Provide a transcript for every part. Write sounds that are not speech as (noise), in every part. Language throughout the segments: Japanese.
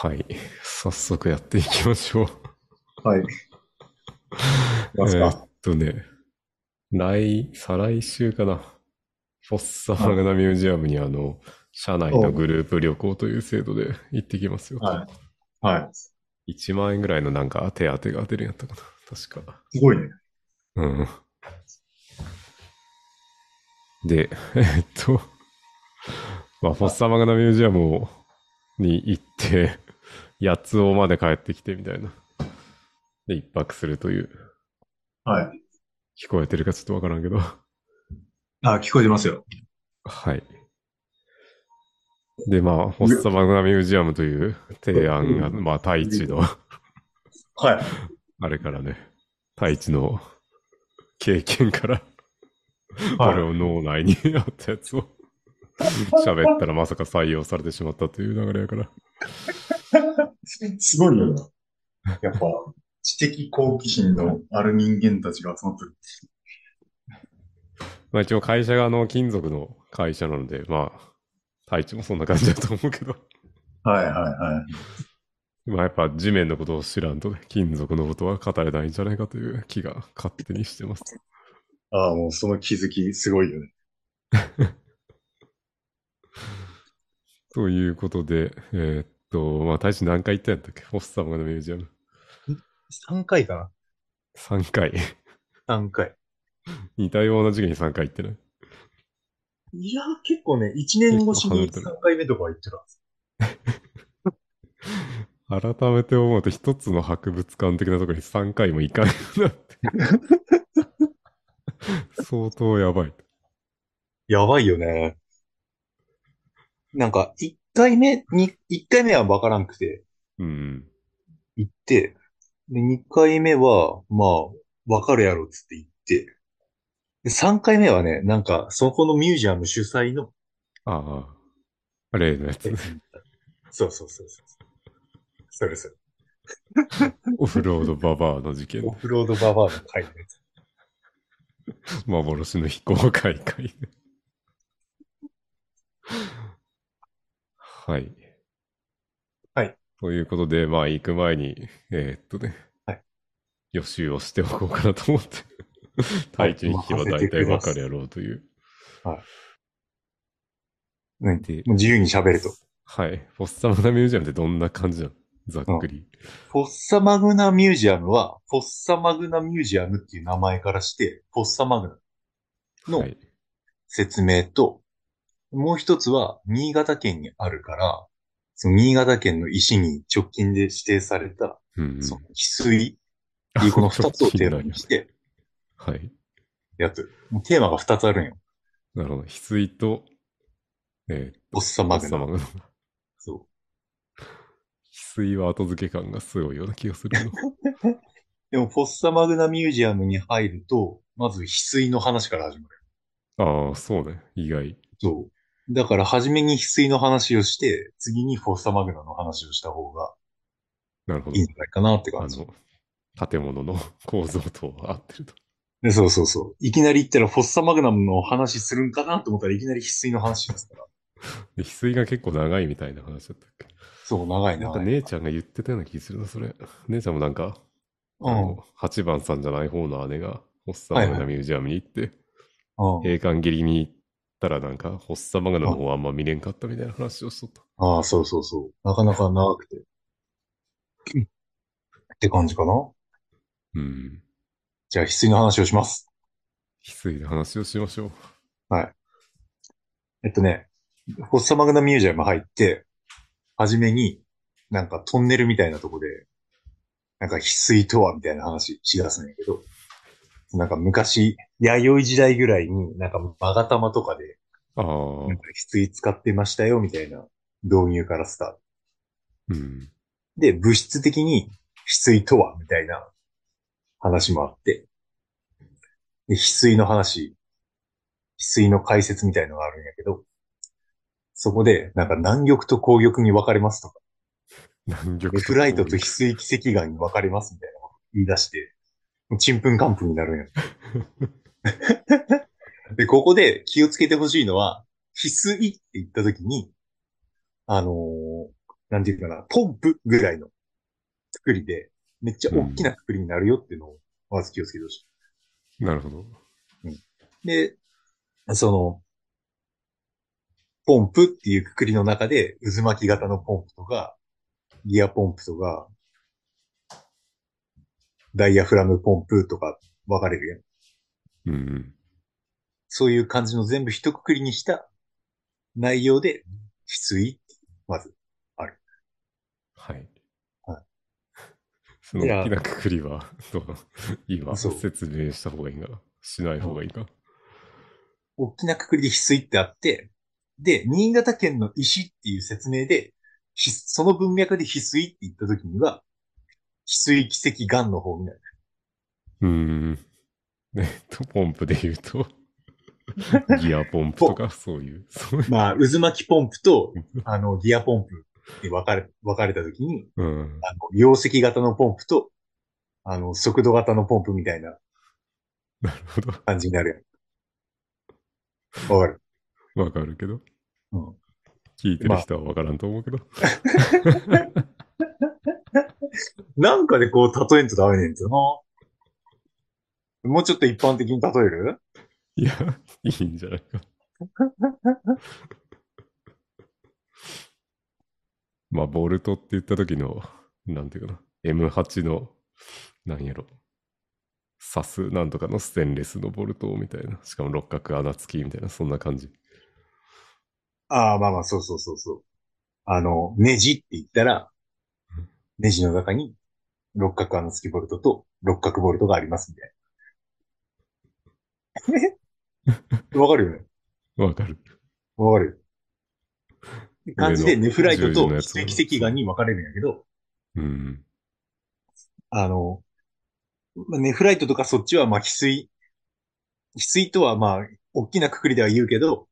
はい。早速やっていきましょう。はい。えーっか。とね、来、再来週かな。フォッサマグナミュージアムにあの、社内のグループ旅行という制度で行ってきますよ。はい。はい。1万円ぐらいのなんか手当が出るんやったかな。確か。すごいね。うん。で、えーっと、まあ、フォッサマグナミュージアムをに行って、八つ尾まで帰ってきてみたいな。で、一泊するという、はい。聞こえてるかちょっとわからんけど。あ、聞こえてますよ。はい。で、まあ、フォッサマグナミュージアムという提案が、まあ、太一の、はい。あれからね、太一の経験から、はい俺を脳内にあったやつを喋ったらまさか採用されてしまったという流れやから。すごいよな。やっぱ、知的好奇心のある人間たちが集まってる。まあ一応会社があの金属の会社なので、まあ、太一もそんな感じだと思うけど、はいはいはい。まあやっぱ地面のことを知らんとね、金属のことは語れないんじゃないかという気が勝手にしてます。ああ、もうその気づきすごいよね。(laughs) ということで、えーっと、まあ太一何回行ったんやったっけ？フォッサマグナミュージアム。3回か3回。な ?3 回。似たような時期に3回行ってない？いや、結構ね、1年越しに結構離れ3回目とかは行ってた。(laughs) 改めて思うと一つの博物館的なところに3回も行かんようになって。(laughs) 相当やばい。やばいよね。なんか、1回目に、1回目はわからんくて、うん。行って、で、2回目は、まあ、わかるやろっつって行って、で、3回目はね、なんか、そこのミュージアム主催の、ああ。例のやつ。そうそうそうそう。それそれ。(laughs) オフロードババアの事件オ。フロードババアの会のやつ。(laughs) 幻の非公開会。はい。はい。ということで、まあ行く前に、えーっとね、はい予習をしておこうかなと思って。はい体調に聞けば大体わかるやろうという。ね、でもう自由に喋ると。はい。フォッサマグナミュージアムってどんな感じなのざっくり。フォッサマグナミュージアムは、フォッサマグナミュージアムっていう名前からして、フォッサマグナのはい。説明と、もう一つは、新潟県にあるから、その新潟県の石に直近で指定された、うんうん、その翡翠っていうこの (laughs) 二つをテーマにして、はい。やつ。もうテーマが二つあるんよ。なるほど。翡翠と、えー、フォッサマグナ。フォッサマグナ。翡そ翠は後付け感がすごいような気がする。(laughs) でも、フォッサマグナミュージアムに入ると、まず翡翠の話から始まる。ああ、そうね。意外。そう。だから、初めに翡翠の話をして、次にフォッサマグナの話をした方がなるほどいいん。じゃないかなってあ感じ。の、建物の構造と合ってると。でそうそうそう。いきなり言ったらフォッサマグナムの話するんかなと思ったらいきなり翡翠の話ですから。(laughs) で翡翠が結構長いみたいな話だったっけそう、長いなんな。か姉ちゃんが言ってたような気するな、それ。姉ちゃんもなんか、うん。あの、8番さんじゃない方の姉が、ホッサマグナミュージアムに行って、うん閉館切りに行ったらなんか、ホッサマグナの方はあんま見れんかったみたいな話をしとった。ああ、そうそうそう。なかなか長くて。うんって感じかな。うん。じゃあ、翡翠の話をします。翡翠で話をしましょう。はい。えっとね、フォッサマグナミュージアム入って、はじめに、なんかトンネルみたいなとこで、なんか翡翠とはみたいな話しだすんやけど、なんか昔、弥生時代ぐらいになんか勾玉とかで、ああなん、か翡翠使ってましたよみたいな導入からスタート。うん。で、物質的に翡翠とはみたいな話もあって、で、翡翠の話、翡翠の解説みたいのがあるんやけど、そこで、なんか南玉と紅玉に分かれますとか、南極レフライトと翡翠奇跡岩に分かれますみたいなこと言い出して、ちんぷんかんぷんになるんや。(laughs) で、ここで気をつけてほしいのは、翡翠って言ったときに、あのーなんていうかな、ポンプぐらいの作りで、めっちゃ大きな作りになるよっていうのを、まず気をつけてほしい。なるほど。で、その、ポンプっていうくくりの中で、渦巻き型のポンプとか、ギアポンプとか、ダイヤフラムポンプとか分かれるやん。うん。そういう感じの全部一括りにした内容で、翡翠まず。はい。はいその大きなくくりは、どう今説明した方がいいんかなしない方がいいか。大きなくくりで翡翠ってあって、で、新潟県の石っていう説明で、ひその文脈で翡翠って言った時には、翡翠奇跡岩の方になる。うーん。(laughs) えっと、ポンプで言うと、(laughs) ギアポンプとか、そういう、そういう？まあ、渦巻きポンプと、あの、ギアポンプに分かれ、分かれた時に、うん。あの、溶石型のポンプと、あの、速度型のポンプみたいななるほど。感じになるやん。わかる？わかるけど。うん。聞いてる人はわからんと思うけど。(laughs) (laughs) なんかでこう、例えんとダメねんてな。もうちょっと一般的に例える？いや、いいんじゃないか。(laughs) まあ、ボルトって言った時の、なんていうかな、M8 の、なんやろ、サスなんとかのステンレスのボルトみたいな、しかも六角穴付きみたいな、そんな感じ。ああ、まあまあ、そうそうそうそう。あの、ネジって言ったらうん、ネジの中に六角穴付きボルトと六角ボルトがありますみたいな。(laughs) わかるよね？わかる。わかるよ。感じでネフライトと奇跡岩に分かれるんやけど、うん。あの、まあネフライトとかそっちはまあ翡翠、翡翠とはまあ、大きなくくりでは言うけど、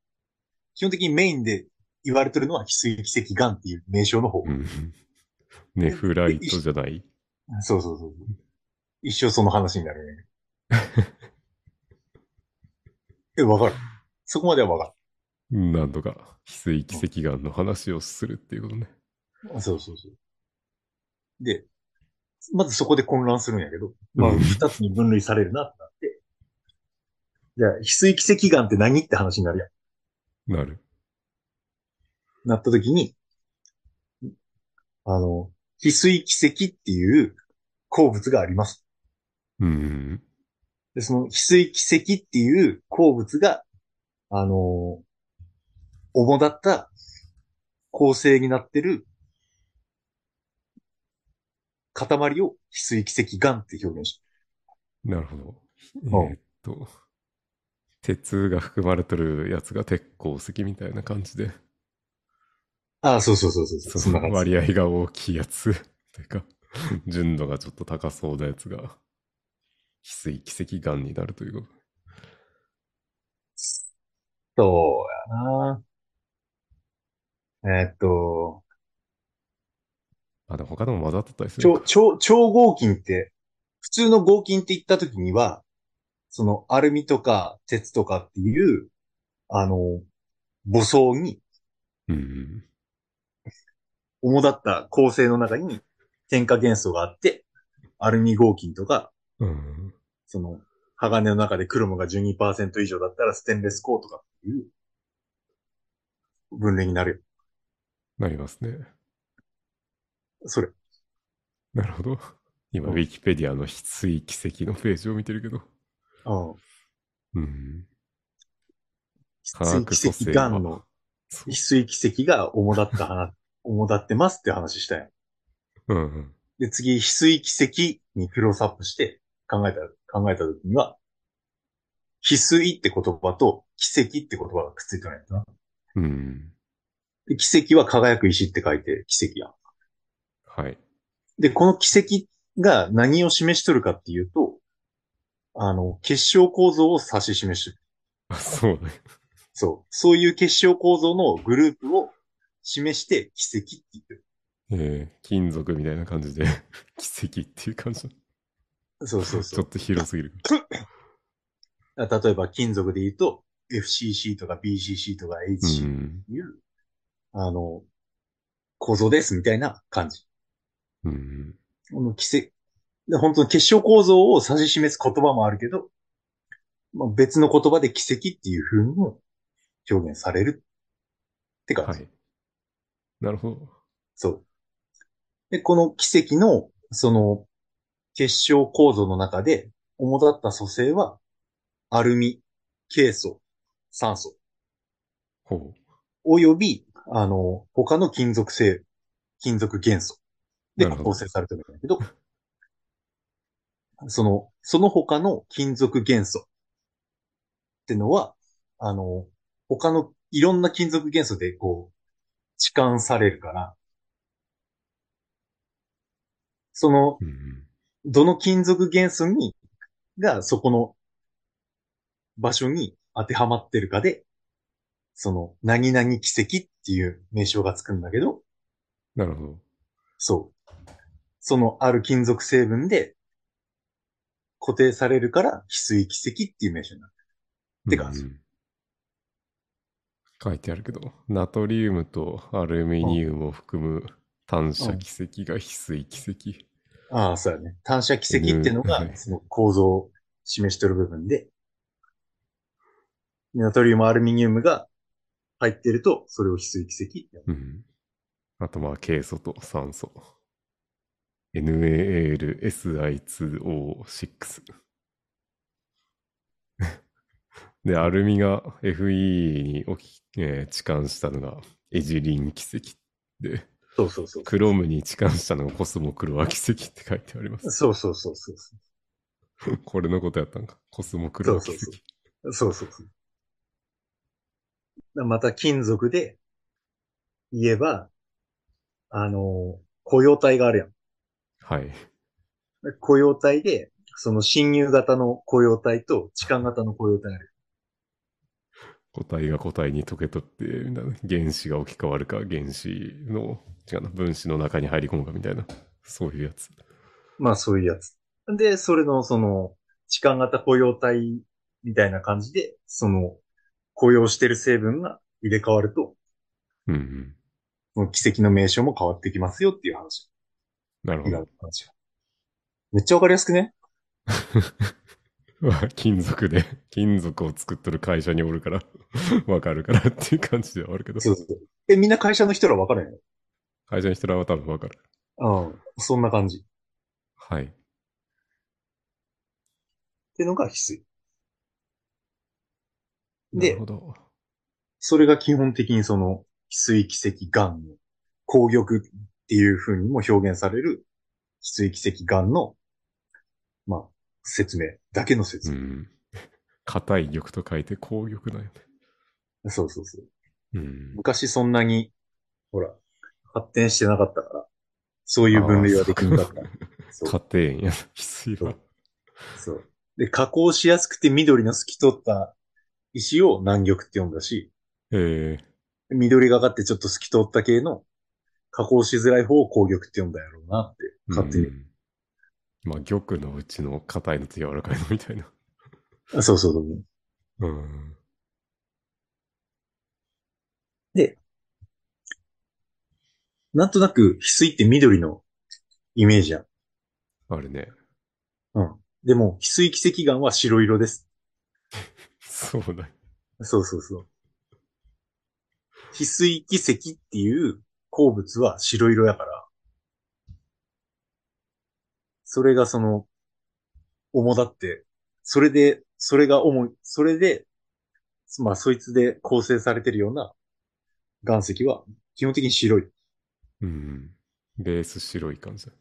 基本的にメインで言われてるのは翡翠奇跡岩っていう名称の方。うん。ネフライトじゃない？そうそうそう。一生その話になるね。(laughs) え、わかる？そこまではわかなんとか、翡翠奇跡岩の話をするっていうことね。る。そうそうそう。で、まずそこで混乱するんやけど、まあ、うん二つに分類されるなってなって。じゃあ、翡翠奇跡岩って何って話になるやん。なる。なった時に、あの、翡翠奇跡っていう鉱物があります。うん。で、その翡翠奇跡っていう鉱物が、あの、主だった構成になってる塊を翡翠奇跡岩って表現しなるほど。えんーっと、鉄が含まれてるやつが鉄鉱石みたいな感じで、ああ、そうそうそうそうそう。そそんな感じ。の割合が大きいやつ、というか、純度がちょっと高そうなやつが、翡翠奇跡岩になるということ。そうやな。えーっと、あ、でも他でも混ざってたりするの超、か。超、超合金って、普通の合金って言った時には、そのアルミとか鉄とかっていう、あの、母層にうん。主だった構成の中に添加元素があって、アルミ合金とか、うん。その、鋼の中でクロムが12%以上だったらステンレス鋼とかっていう分類になるなりますね。よ。それ。なるほど。今、うんウィキペディアの翡翠奇跡のページを見てるけど。うん。うん。翡翠奇跡岩のそう翡翠奇跡が主だった話、主だってますって話したやん。うんうん。で、次、翡翠奇跡にクロスアップして考えた、考えた時には、翡翠って言葉と奇跡って言葉がくっついてないな。うん。で、奇跡は輝く石って書いて奇跡やん。はい。で、この奇跡が何を示しとるかっていうと、あの、結晶構造を指し示してる。あ、そうね。そう。そういう結晶構造のグループを示して奇跡って言ってる。えー、金属みたいな感じで、(laughs) 奇跡っていう感じ。そうそうそう (laughs) ちょっ。と広すぎる。(laughs) 例えば金属で言うと、FCC とか BCC とかう HC ん。いう、あの、構造ですみたいな感じ。うん。この奇跡、で本当の結晶構造を指し示す言葉もあるけど、まあ、別の言葉で奇跡っていう風にも表現されるって感じ。はい。なるほど。そう。で、この奇跡の、その、結晶構造の中で、主だった組成は、アルミ、ケイ素、酸素、ほおよび、あの、他の金属性、金属元素。で構成されてるんだけど、(laughs) その、その他の金属元素。ってのは、あの、他のいろんな金属元素でこう、置換されるから、その。どの金属元素に、がそこの場所に当てはまってるかで、その、何々奇跡っていう名称がつくんだけど、なるほど。そう。そのある金属成分で固定されるから、翡翠奇跡っていう名称になる。って感じうん書いてあるけど、ナトリウムとアルミニウムを含む単射奇跡が翡翠奇跡。ああ、そうやね。単射奇跡っていうのが、うんその構造を示してる部分で、ナトリウム、アルミニウムが入ってると、それを翡翠奇跡うん。あとまあ、ケイ素と酸素。NaLSI2O6。で、アルミが FE に置き、えー置換したのがエジリン奇跡で、そうそうそう。クロムに置換したのがコスモクロア奇跡って書いてあります。そうそうそうそうそう。(laughs) これのことやったんか。コスモクロア奇跡。そうそうそうそうそう。また金属で言えば、あの、雇用体があるやん。はい。雇用体で、その侵入型の雇用体と痴漢型の雇用体ある。個体が個体に溶けとって、みたいな原子が置き換わるか、原子の、違うな、分子の中に入り込むかみたいな、そういうやつ。まあそういうやつ。で、それのその、痴漢型雇用体みたいな感じで、その、雇用してる成分が入れ替わると、うんうん。その奇跡の名称も変わってきますよっていう話。なるほど。話めっちゃわかりやすくね？ま (laughs) あ (laughs) 金属で、(laughs) 金属を作っとる会社におるから、(laughs) わかるからっていう感じではあるけど、そうそう。え、みんな会社の人らわかるんや会社の人らは多分わかる。ろうん。そんな感じ。っはい。ていうのが翡翠。でなるほ、ど。それが基本的にその、翡翠奇跡岩の紅玉っていう風にも表現される、翡翠奇跡岩の、まあ、説明だけの説明。うん。硬い玉と書いて紅玉なんよね。そうそうそう。うん。昔そんなに、ほら、発展してなかったから、そういう分類はできなかった。そう。家庭や、翡翠は。そう。で、加工しやすくて緑の透き通った石を南玉って呼んだし、え緑がかってちょっと透き通った系の加工しづらい方を紅玉って呼んだやろうなって、ー、勝手に。うんまあ、玉のうちの硬いのと柔らかいのみたいな。あそうそうそう。うん。で、なんとなく翡翠って緑のイメージやん。あるね。うん。でも、翡翠奇跡岩は白色です。(laughs) そうだ。そうそうそう。翡翠奇跡っていう鉱物は白色やから、それがその、主だって、それで、それが主い、それで、まあそいつで構成されてるような岩石は基本的に白い。うん。ベース白い感じだ。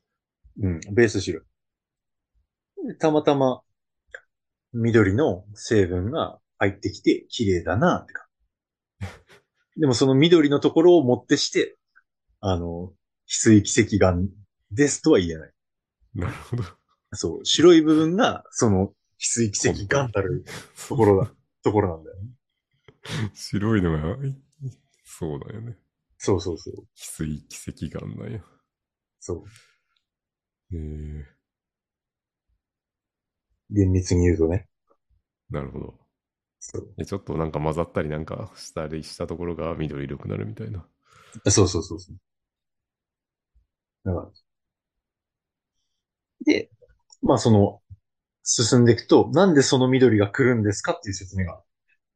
うん、ベース白い。でたまたま緑の成分が入ってきて綺麗だなってか。(laughs) でもその緑のところをもってして、あの、翡翠奇跡岩ですとは言えない。なるほど。そう、白い部分がその翡翠奇跡岩たるところだ、ところなんだよね。白いのが、そうだよね。そうそうそう。翡翠奇跡岩なんや。そう。えー、厳密に言うとね。なるほど。そうえちょっとなんか混ざったりなんかしたりしたところが緑色くなるみたいな。そうそうそうそう。だからで、まあその、進んでいくと、なんでその緑が来るんですかっていう説明が。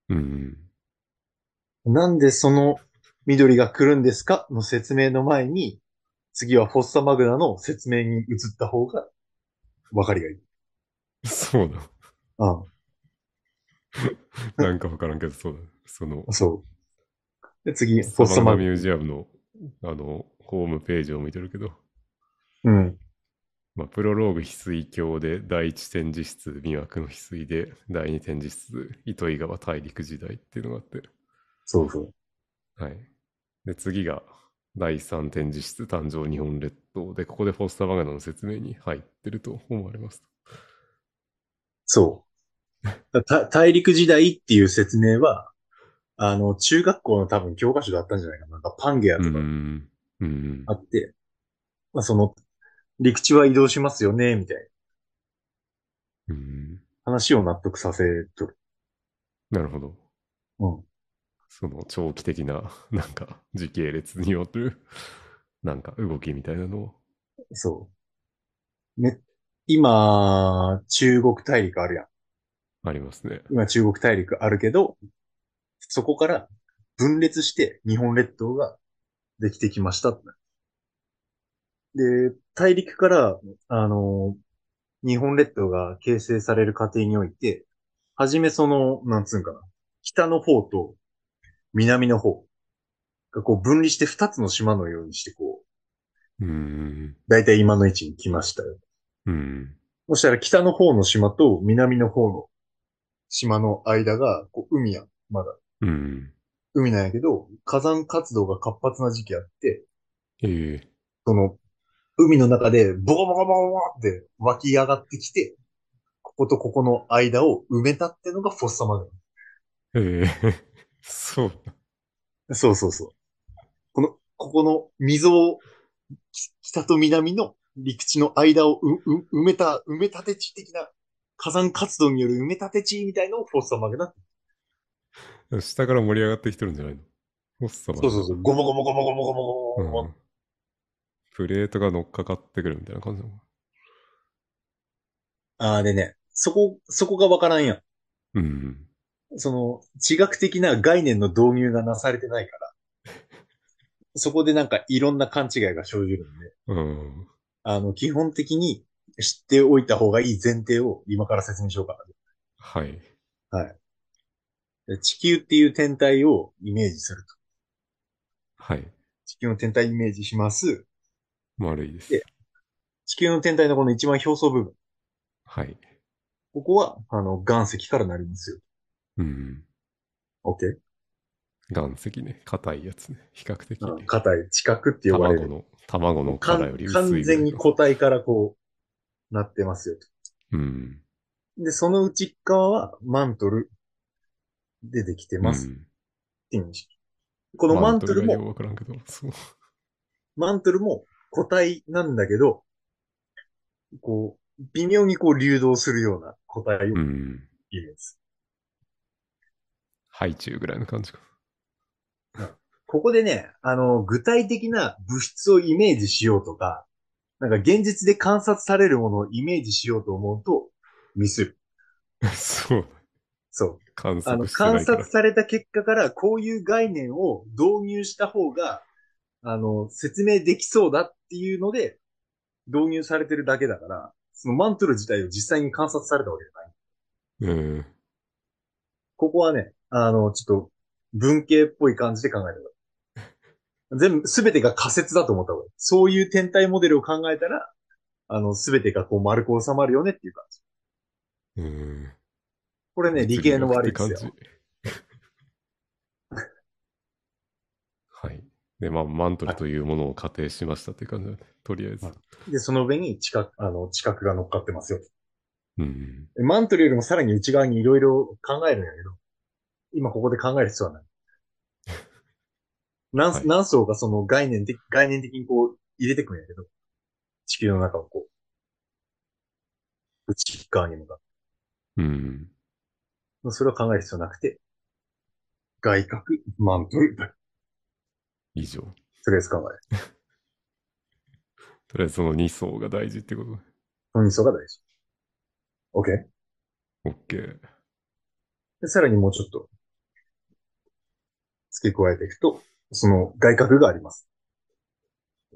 うん。なんでその緑が来るんですかの説明の前に、次はフォッサマグナの説明に移った方が、わかりがいい。そうだ。あ (laughs) なんかわからんけど、そうだ。そのあ、、そう。で、次、フォサッサマグナミュージアムの、あの、ホームページを見てるけど、ナ。うん。まあ、プロローグ翡翠鏡で第一展示室魅惑の翡翠で第二展示室糸魚川大陸時代っていうのがあってそうそう。はいで次が第三展示室誕生日本列島でここでフォスター・マガナの説明に入ってると思われますそう。(laughs) た大陸時代っていう説明は、あの、中学校の多分教科書だったんじゃないかな。なんかパンゲアうとかんうんあって、まあその、陸地は移動しますよね、みたいなうん話を納得させとる。なるほどうん。その長期的な (laughs) なんか時系列による (laughs) なんか動きみたいなのをそう。ね、今、中国大陸あるやん。ありますね今中国大陸あるけど、そこから分裂して日本列島ができてきました。で、大陸から、あの、日本列島が形成される過程において、はじめその、なんつうんかな、北の方と南の方がこう分離して二つの島のようにしてこう、うんだいたい今の位置に来ましたよ。うんそしたら北の方の島と南の方の島の間が、こう海やん、まだ。うん海なんやけど、火山活動が活発な時期あって、ええその、海の中でボコボコボコボコって湧き上がってきて、こことここの間を埋めたってのがフォッサマグええそうナ。そうそうそう。この、ここの溝を、き北と南の陸地の間をうう埋めた、埋め立て地的な火山活動による埋め立て地みたいのをフォッサマグナ下から盛り上がってきてるんじゃないの？ホッサマそうそうそう。ゴボゴボゴボゴボゴボゴボゴボうん。プレートが乗っかかってくるみたいな感じなああ、でね、そこ、そこがわからんやん。うん。その、地学的な概念の導入がなされてないから、(laughs) そこでなんかいろんな勘違いが生じるんで、うん。あの、基本的に知っておいた方がいい前提を今から説明しようかはい。な。はい。で地球っていう天体をイメージすると。はい。地球の天体イメージします。丸いですで。地球の天体のこの一番表層部分。はい。ここは、あの、岩石からなりますよ。うん。OK? 岩石ね。硬いやつね。比較的。うん硬い地殻って呼ばれる。卵の、卵の殻より薄い完。全に固体からこう、なってますよと。うん。で、その内側はマントルでできてますっうんていう認識。このマントルも、わからんけど、そう。マントルも固体なんだけど、こう、微妙にこう流動するような固体をうん。イメージすハイチュウぐらいの感じか。ここでね、あの、具体的な物質をイメージしようとか、なんか現実で観察されるものをイメージしようと思うと、ミスる。(laughs) そう。そう。観あの、観察。された結果から、こういう概念を導入した方が、あの、説明できそうだっていうので、導入されてるだけだから、そのマントル自体を実際に観察されたわけじゃない。うん。ここはね、あの、ちょっと、文系っぽい感じで考えてください。全部、すべてが仮説だと思った方がいい。そういう天体モデルを考えたら、あの、すべてがこう丸く収まるよねっていう感じ。うん。これね、理系の悪いですよ。物理学って感じ。はい。で、まあ、マントルというものを仮定しましたっていう感じだね。とりあえず。はいで、その上に地殻、あの、地殻が乗っかってますよ。うん。でマントルよりもさらに内側にいろいろ考えるんやけど、今ここで考える必要はない。(laughs) 何,、はい何層かその概念的、概念的にこう入れてくんやけど、地球の中をこう、内側に向かって。うん。それは考える必要なくて、外角、マントル、以上。とりあえず考える。(laughs) とりあえずその2層が大事ってことね。その2層が大事。OK? OK。で、さらにもうちょっと付け加えていくと、その外角があります。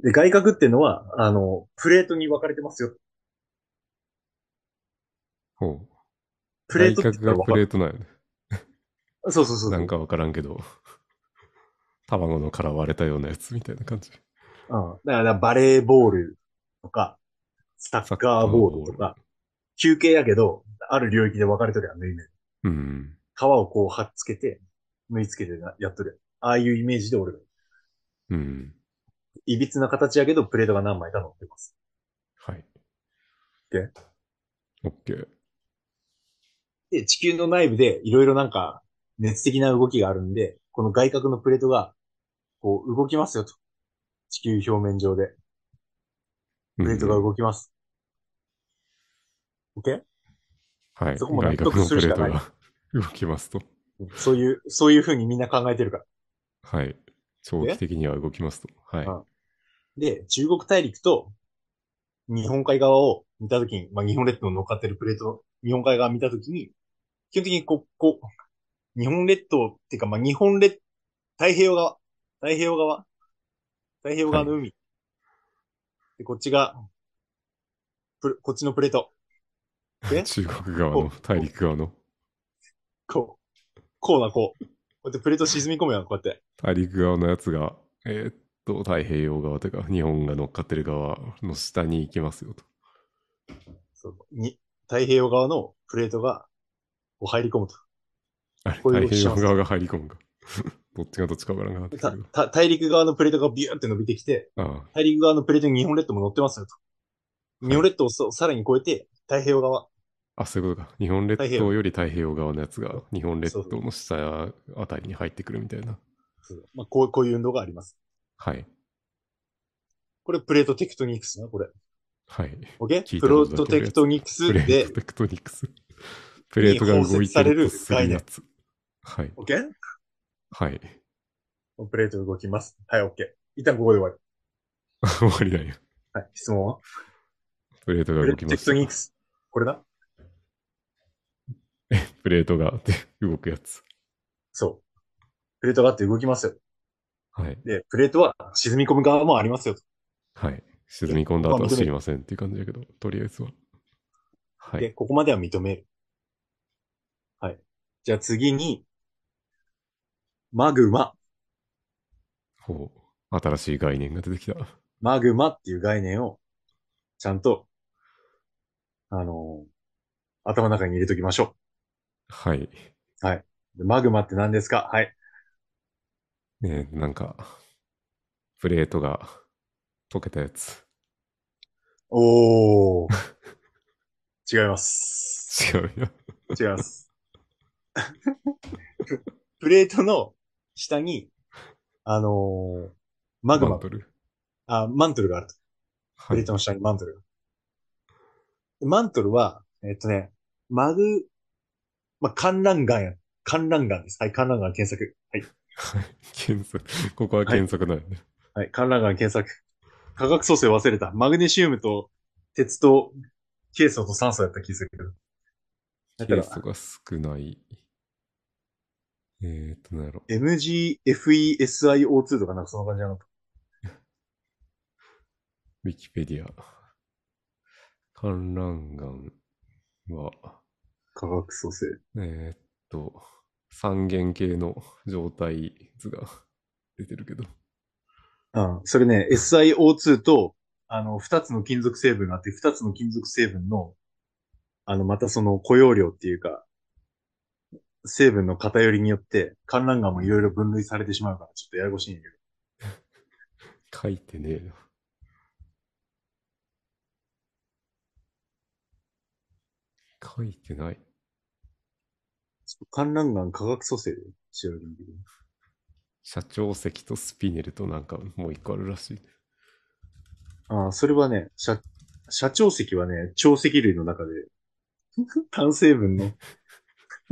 で、外角っていうのは、あの、プレートに分かれてますよ。ほう。プレート外角がプレートなんよね。そうそうそう。なんかわからんけど、卵の殻割れたようなやつみたいな感じ。うん。だからバレーボールとか、サッカーボールとか、休憩やけど、ある領域で分かれとるやん、縫い目。うん。皮をこう貼っつけて、縫い付けてなやっとる。ああいうイメージで俺が。うん。いびつな形やけど、プレートが何枚か乗ってます。はい。OK OK。で、地球の内部でいろいろなんか、熱的な動きがあるんで、この外角のプレートが、こう動きますよと。地球表面上で。プレートがうん動きます。OK? はい。そこも納外角のプ得するしかないレートが動きますと。そういう、そういう風にみんな考えてるから。はい。長期的には動きますと。はい。あで、中国大陸と日本海側を見たときに、まあ、日本列島に乗っかってるプレート、日本海側見たときに、基本的にこう、こう、日本列島っていうか、まあ、日本列、太平洋側、太平洋側太平洋側の海。で、こっちが、プレこっちのプレート。で (laughs) 中国側の、大陸側の、こう、こうな、こう。こうやってプレート沈み込むやん、こうやって。大陸側のやつが、えーっと、太平洋側というか、日本が乗っかってる側の下に行きますよと。そうに太平洋側のプレートが、こう入り込むと。太平洋側が入り込むか。(laughs) どっちがどっちかわからんくなったたけど。た大陸側のプレートがビューって伸びてきて、あ大陸側のプレートに日本列島も乗ってますよと。日本列島をそさらに越えて、太平洋側。あ、そういうことか。日本列島より太平洋側のやつが、日本列島の下あたりに入ってくるみたいな。そうまあ、こうこういう運動があります。はい。これプレートテクトニクスな、これ。はい。OK? プロことだけあるやつトテクトニクスプレでート、テクトニクス。プレートが動いてるとするやつ。はい。OK? はい。プレート動きます。はい、OK。一旦ここで終わり。(laughs) 終わりだよ。はい、質問は？プレートが動きました。クトニクス。これだ？プレートがで動くやつ。そう。プレートがあって動きますよ。はい。で、プレートは沈み込む側もありますよと。はい。沈み込んだ後は知りませんっていう感じだけど、とりあえずは。はで、い。ここまでは認める。はい。じゃあ次に、マグマ。ほう。新しい概念が出てきた。マグマっていう概念を、ちゃんと、あのー頭の中に入れときましょはい。う。でマグマって何ですか？はい。ねえなんか、プレートが溶けたやつ。おー。違います。(laughs) 違うよ。違います。プ (laughs) プレートの下に、あのーマグママン、トル。あ、マントルがあると。プはいレー。トの下にマントルが。でマントルは、えっとね、マグ、まあ、観覧岩や。観覧岩です。はい、観覧岩検索。はい。はい。検索。ここは検索だよね。はい、観覧岩検索。化学組成忘れた。マグネシウムと鉄とケイ素と酸素やった気するけど。ケースが少ない。えーっと、なんやろ。MGFESiO2 とかなんかそんな感じなのか。(laughs) ウィキペディア。観覧岩は、化学組成。えーっと、三元系の状態図が (laughs) 出てるけど。うん。それね、SiO2 と、あの、二つの金属成分があって、二つの金属成分の、あの、またその雇用量っていうか、成分の偏りによって、観覧岩もいろいろ分類されてしまうから、ちょっとややこしいんやけど。(laughs) 書いてねえな。書いてない。観覧岩化学組成で調べてみて。社長石とスピネルとなんかもう一個あるらしい。ああ、それはね、社、社長石はね、長石類の中で、(laughs) 単成分の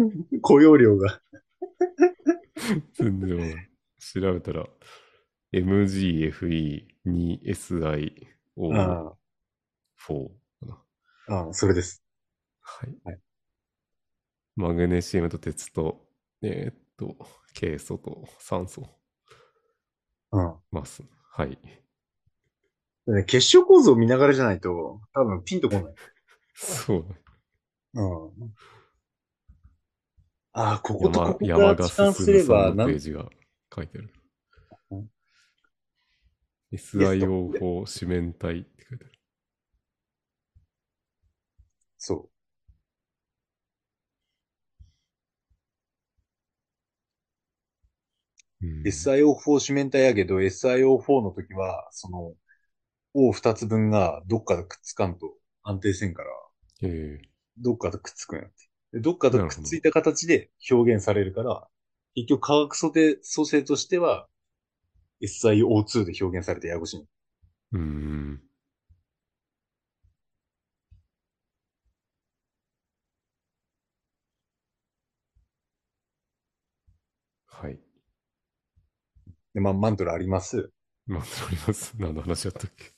(laughs) 雇用量が、(laughs) 全然わかんない調べたら、MGFE2SiO2 O、あ4かな。あ、ああ、それです。はい。はいマグネシウムと鉄と、えーっと、ケイ素と酸素。うん。ます。はい。でね結晶構造を見ながらじゃないと、多分ピンとこない。(laughs) そうね。うん。ああ、こことこ山こが山が痴漢すれば、ページが書いてあるうん SIO 法四面体って書いてある。そうんう。SIO4 四面体やけど、SIO4 の時は、その、O 二つ分がどっかでくっつかんと安定せんから、ええどっかとくっつくんやって。でどっかとくっついた形で表現されるから、結局化学素定組成としては、SIO2 で表現されてややこしい。うーん。はい。で、まあ、マントルあります？まあ、あります？何の話だったっけ？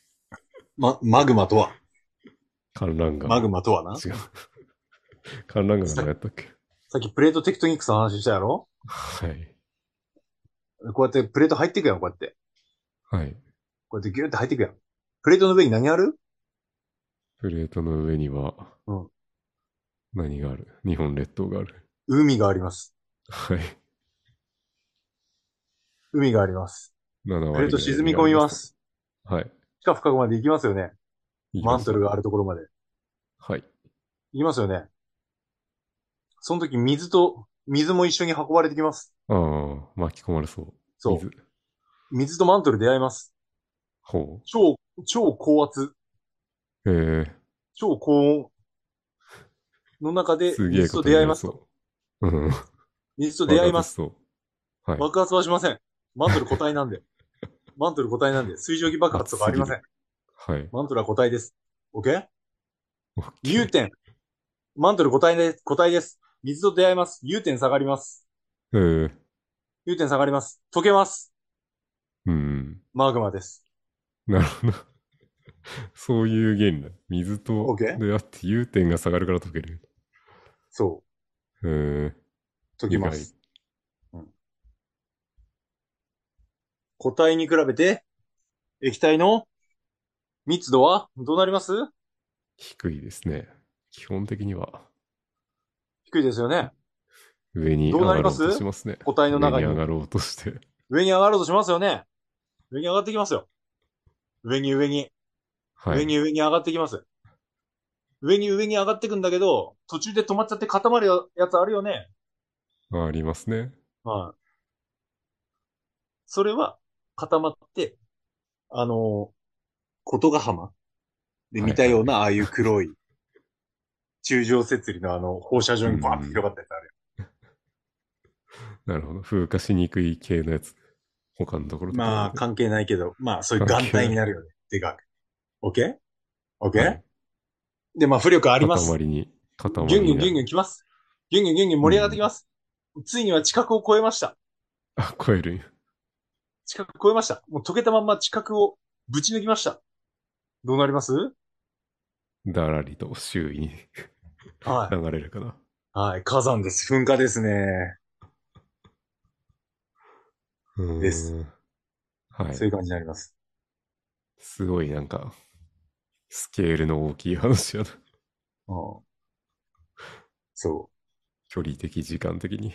ま、マグマとは？観覧が。マグマとはな？違う。観覧が何やったっけ？さっきプレートテクトニクスの話したやろ？はい。こうやってプレート入っていくやん、こうやって。はい。こうやってギューって入っていくやん。プレートの上に何ある？プレートの上には、うん何がある？日本列島がある。海があります。はい。海があります。7割プレート沈み込みま。す。はい。地下深くまで行きますよね。マントルがある。るところまで。はい。行きますよね。その時水と、水も一緒に運ばれてきます。ああ、巻き込まれそう。そう。水。水とマントル出会います。ほ超、超高圧、う。ええ超高温の中で水こと出会いますと。そう。うん。水と出会います。はい。爆発はしません。マントル固体なんで。(laughs) マントル固体なんで、水蒸気爆発とかありません。はい。マントルは固体です。OK? オッケー融点。マントル固体で、固体です。水と出会います。融点下がります。ええ融点下がります。溶けます。うん。マグマです。なるほど。(laughs) そういう原理だ。水と OK 出会って融点が下がるから溶ける。そええう。溶きます。うん固体に比べて、液体の密度はどうなります？低いですね。基本的には低いですよね。上にどうなります？上がろうとしますね。固体の中に上に上がろうとして。上に上がろうとしますよね。上に上がってきますよ。上に上に、はい。上に上に上がってきます。上に上に上がってくんだけど、途中で止まっちゃって固まるやつあるよね。ありますね。はい。それは固まって、あの、ことが浜で見たような、ああいう黒い、中上節理のあの、放射状にバーって広がったやつあるよ。なるほど。風化しにくい系のやつ。他のところとかまあ、関係ないけど、まあ、そういう眼帯になるよね。でかく。OK?OK?、OK? はいで、まあ、浮力あります。塊に、塊に。ギュンギュンギュンギュン来ます。ギュンギュンギュンギュン盛り上がってきます。ついには地殻を超えました。あ、超えるんや。地殻超えました。もう溶けたまんま地殻をぶち抜きました。どうなります？だらりと周囲にはい。流れるかな。はい。火山です。噴火ですね。うーんです。はいそう。いう感じになります。すごいなんか、スケールの大きい話やな。うん。そう。距離的、時間的に。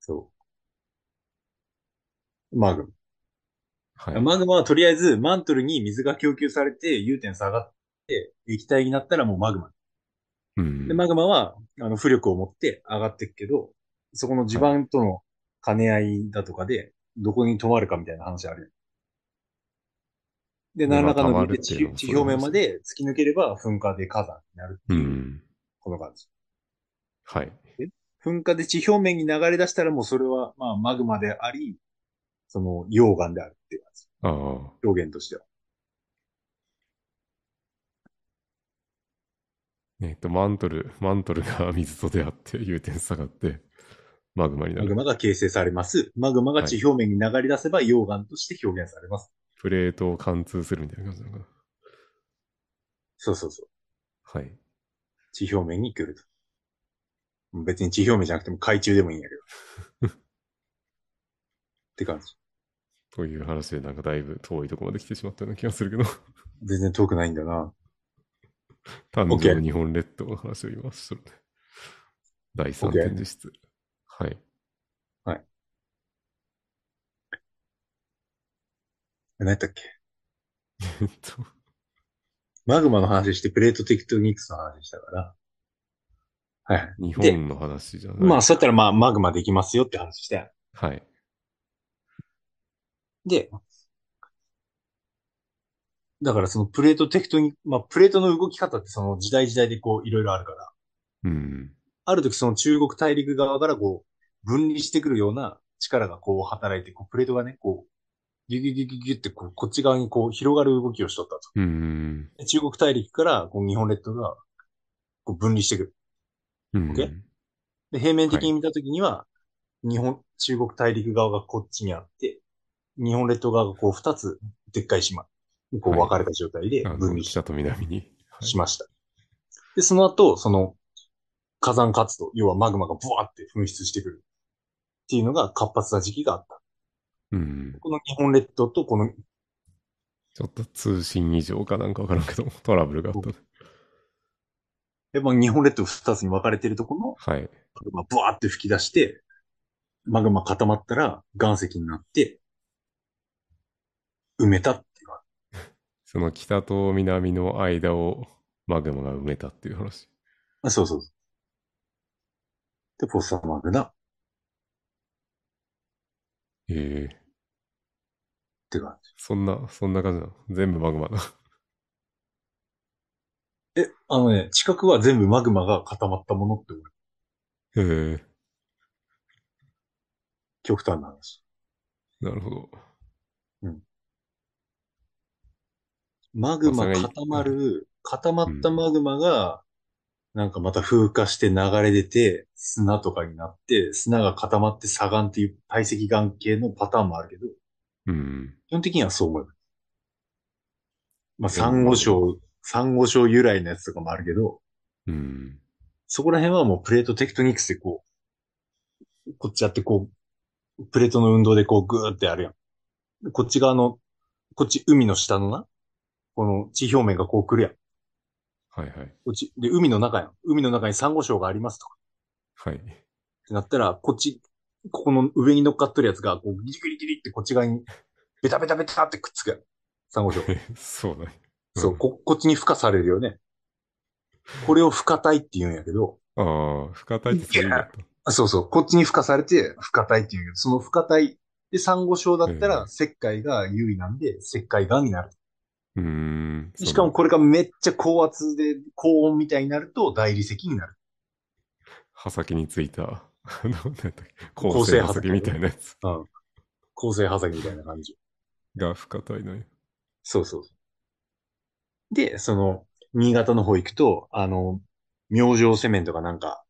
そう。マグマ。はい。マグマはとりあえずマントルに水が供給されて融点下がって液体になったらもうマグマ。うんで、。マグマはあの浮力を持って上がっていくけど、そこの地盤との兼ね合いだとかで、どこに止まるかみたいな話あるよ。で、で何らかのまあ理由で溜まるっていうのも地地表面まで突き抜ければ噴火で火山になるってういう、ん。この感じ。はい。噴火で地表面に流れ出したらもうそれは、まあ、マグマであり、その、溶岩であるっていう感じ。ああ。表現としては。えっと、マントル、マントルが水と出会って融点下がって、マグマになる。マグマが形成されます。マグマが地表面に流れ出せば溶岩として表現されます。プレートを貫通するみたいな感じなのかそうそうそう。な。はい。地表面に来ると。別に地表面じゃなくても海中でもいいんやけど。(laughs) って感じ。という話でなんかだいぶ遠いところまで来てしまったような気がするけど、全然遠くないんだな。誕生日本列島の話を今したので。第3 OK 展示室。はい。何やったっけ？えっと、マグマの話してプレートテクトニクスの話したから。はいはい。日で本の話じゃない。まあ、そうやったらまあ、マグマできますよって話して。はい。で、だからそのプレートテクトニ、まあ、プレートの動き方ってその時代時代でこういろいろあるから、うん。ある時その中国大陸側からこう分離してくるような力がこう働いて、こうプレートがね、こう、ギュギュギュギュギュってこうこっち側にこう広がる動きをしとったと。うん。で中国大陸からこう日本列島がこう分離してくる。うん。OK？で、平面的に見たときには、日本、中国大陸側がこっちにあって、日本列島側がこう二つでっかい島にこうはい分かれた状態で分離し,、北と南に。はいしました。で、その後、その火山活動、要はマグマがブワーって噴出してくるっていうのが活発な時期があった。うん。この日本列島とこの、ちょっと通信異常かなんかわからんけど、(laughs) トラブルがあったね。でまあ、日本列島二つに分かれてるとこのはい。マグマブワーって吹き出して、マグマ固まったら岩石になって、埋めたっその北と南の間をマグマが埋めたっていう話。あそうそうそう。で、ポッサマグナっええて感そんな、そんな感じなの？全部マグマだ。じ。(laughs) え、あのね、近くは全部マグマが固まったものって思う。へえ極端な話。なるほど。マグマ固まる、固まったマグマが、なんかまた風化して流れ出て、砂とかになって、砂が固まって砂岩っていう堆積岩系のパターンもあるけど、うん。基本的にはそう思う。まあ、でも珊瑚礁、珊瑚礁由来のやつとかもあるけど、うん。そこら辺はもうプレートテクトニクスでこう、こっちやってこう、プレートの運動でこうグーってやるやん。でこっち側の、こっち海の下のな、この地表面がこう来るやん。はいはい。こっち、で、海の中やん。海の中に珊瑚礁がありますとかはい。ってなったら、こっち、ここの上に乗っかっとるやつが、こうギリギリギリってこっち側に、(laughs) ベタベタベタってくっつくやん。珊瑚礁。(laughs) そうだね。そう、こ、こっちに付加されるよね。これを付加体って言うんやけど、ああ、深体ってそういう意味だそうそう。こっちに付加されて、付加体っていうけど、その付加体で珊瑚礁だったえら、石灰が優位なんで、石灰岩になる。うーん。しかもこれがめっちゃ高圧で、高温みたいになると、大理石になる。刃先についた、なんだっけ、構構成刃先みたいなやつうん。構成刃先みたいな感じ。が深体のよ。そうそうそう。で、その、新潟の方行くと、あの、明星セメントがなんか、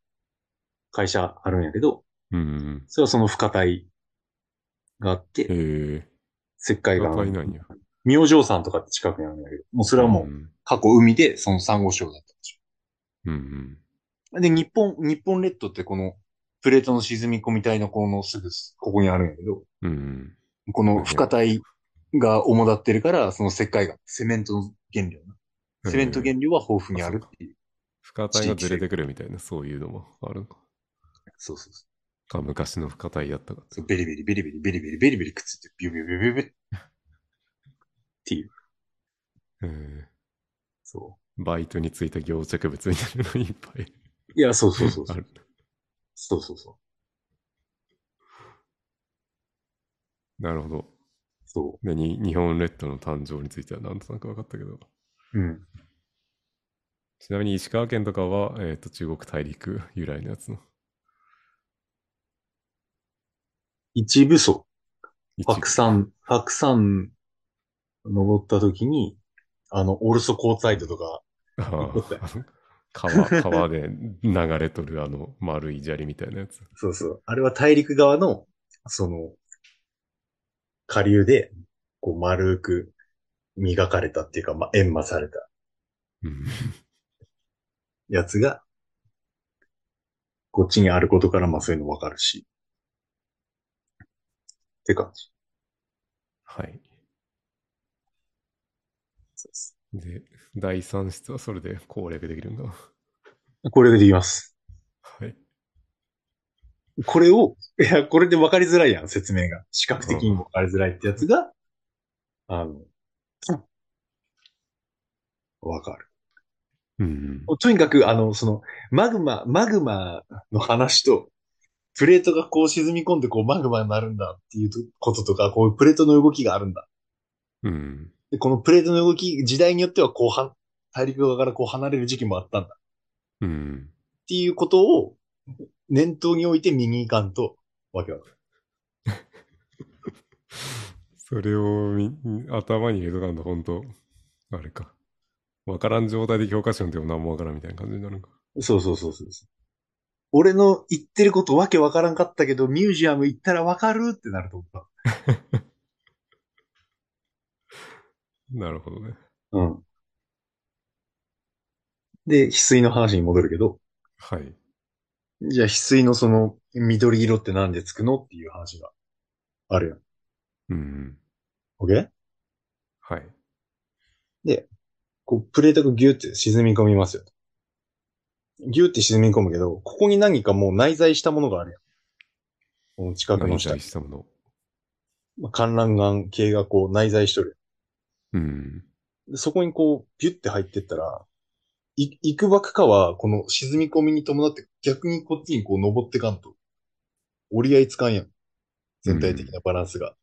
会社あるんやけど、うん。それはその付加体があって。石灰岩。深体なんや。明星山とかって近くにあるんだけど、もうそれはもう、ん過去海でその珊瑚礁だったでしうんょ。で、日本、日本列島ってこの、プレートの沈み込み帯のこのすぐ、ここにあるんやけど、うん。うん。この付加体が主だってるから、その石灰岩、セメントの原料な。セメント原料は豊富にあるっていう。深体がずれてくるみたいな、そういうのもあるのか。そうそうそか昔の深体やったか。う。ベリベリベリベリベリベリベリベリくっついて、ビュビュビュビュビュっていう。へえそバイトについた凝着物みたいなのいっぱいう。いや、そうそうそうそう。(laughs) そうそうそう。なるほど。そで、に日本列島の誕生についてはなんとなく分かったけど。う。うん。ちなみに石川県とかは、えっ、と、中国大陸由来のやつの。一部層。一白山、白山登った時に、あの、オルソコーツァイトとか、川、川で流れとるあの丸い砂利みたいなやつ。そうそう。あれは大陸側の、その、下流で、こう丸く磨かれたっていうか、まあ、閻魔されたうん。やつが、こっちにあることから、まあそういうのわかるし。って感じ。はい。そうですで、第三室はそれで攻略できるんだな。これでできます。はい。これを、いや、これで分かりづらいやん、説明が。視覚的にも分かりづらいってやつが、あの、分かる。うん。とにかく、あの、その、マグマ、マグマの話と、プレートがこう沈み込んでこうマグマになるんだっていうこととか、こういうプレートの動きがあるんだ。うん。で、このプレートの動き、時代によってはこうは、大陸側からこう離れる時期もあったんだ。うん。っていうことを念頭に置いて見に行かんとわけわかる。(laughs) それをみ頭に入れとかんと、ほんと、あれか。わからん状態で教科書読んでも何もわからんみたいな感じになるんか。そうそうそうそう。俺の言ってることわけわからんかったけど、ミュージアム行ったらわかるってなると思った。(laughs) なるほどね。うん。で、翡翠の話に戻るけど、はい。じゃあ翡翠のその緑色ってなんでつくのっていう話があるよ。うん。OK? はい。で、こうプレートがギューって沈み込みますよ。ギューって沈み込むけど、ここに何かもう内在したものがあるやん。この近くの内下に。在したもの。まあ観覧眼系がこう内在しとる。うん。でそこにこう、ビュって入ってったら、い、行くばくかは、この沈み込みに伴って逆にこっちにこう登ってかんと。折り合いつかんやん。全体的なバランスが。っ